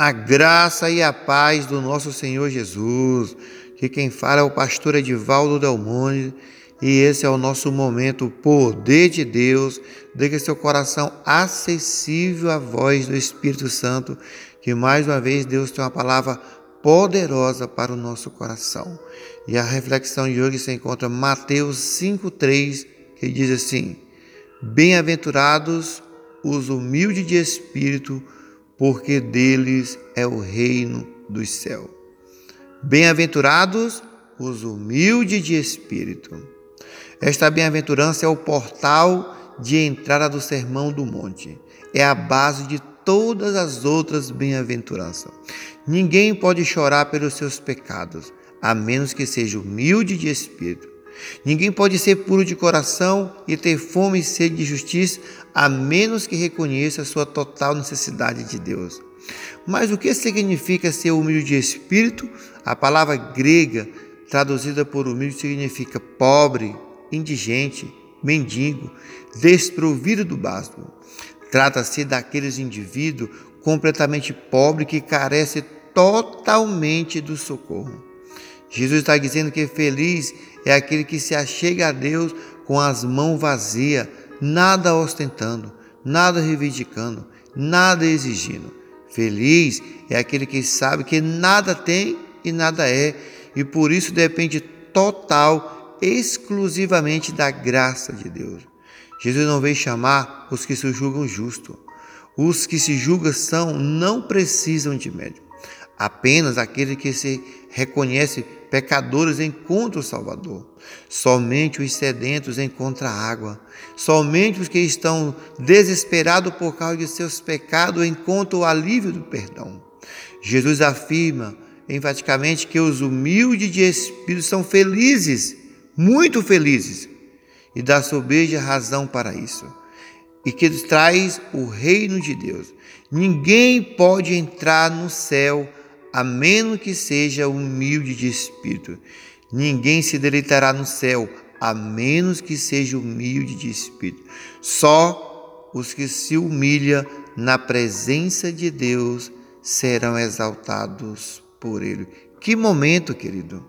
A graça e a paz do nosso Senhor Jesus. Que quem fala é o pastor Edivaldo Delmonte e esse é o nosso momento, poder de Deus. Deixe seu coração acessível à voz do Espírito Santo, que mais uma vez Deus tem uma palavra poderosa para o nosso coração. E a reflexão de hoje se encontra em Mateus 5,3, que diz assim: Bem-aventurados os humildes de espírito, porque deles é o reino dos céus. Bem-aventurados os humildes de espírito. Esta bem-aventurança é o portal de entrada do Sermão do Monte. É a base de todas as outras bem-aventuranças. Ninguém pode chorar pelos seus pecados, a menos que seja humilde de espírito. Ninguém pode ser puro de coração e ter fome e sede de justiça, a menos que reconheça sua total necessidade de Deus. Mas o que significa ser humilde de espírito? A palavra grega traduzida por humilde significa pobre, indigente, mendigo, desprovido do básico. Trata-se daqueles indivíduos completamente pobres que carecem totalmente do socorro. Jesus está dizendo que feliz é aquele que se achega a Deus com as mãos vazias, nada ostentando, nada reivindicando, nada exigindo. Feliz é aquele que sabe que nada tem e nada é, e por isso depende total, exclusivamente da graça de Deus. Jesus não veio chamar os que se julgam justos. Os que se julgam são, não precisam de médico. Apenas aquele que se reconhece pecadores encontram o Salvador. Somente os sedentos encontram água. Somente os que estão desesperados por causa de seus pecados encontram o alívio do perdão. Jesus afirma enfaticamente que os humildes de espírito são felizes, muito felizes, e dá sobeja razão para isso. E que traz o reino de Deus. Ninguém pode entrar no céu a menos que seja humilde de espírito. Ninguém se deleitará no céu, a menos que seja humilde de espírito. Só os que se humilham na presença de Deus serão exaltados por Ele. Que momento, querido,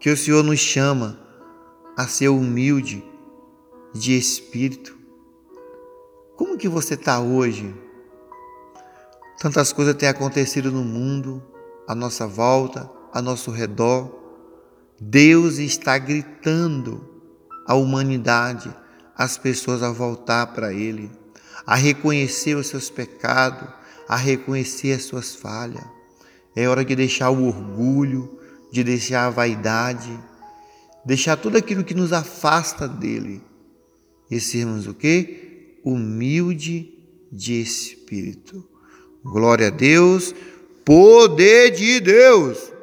que o Senhor nos chama a ser humilde de espírito. Como que você está hoje? Tantas coisas têm acontecido no mundo, à nossa volta, a nosso redor. Deus está gritando à humanidade, as pessoas a voltar para Ele, a reconhecer os seus pecados, a reconhecer as suas falhas. É hora de deixar o orgulho, de deixar a vaidade, deixar tudo aquilo que nos afasta dele e sermos o que? Humilde de espírito. Glória a Deus poder de Deus.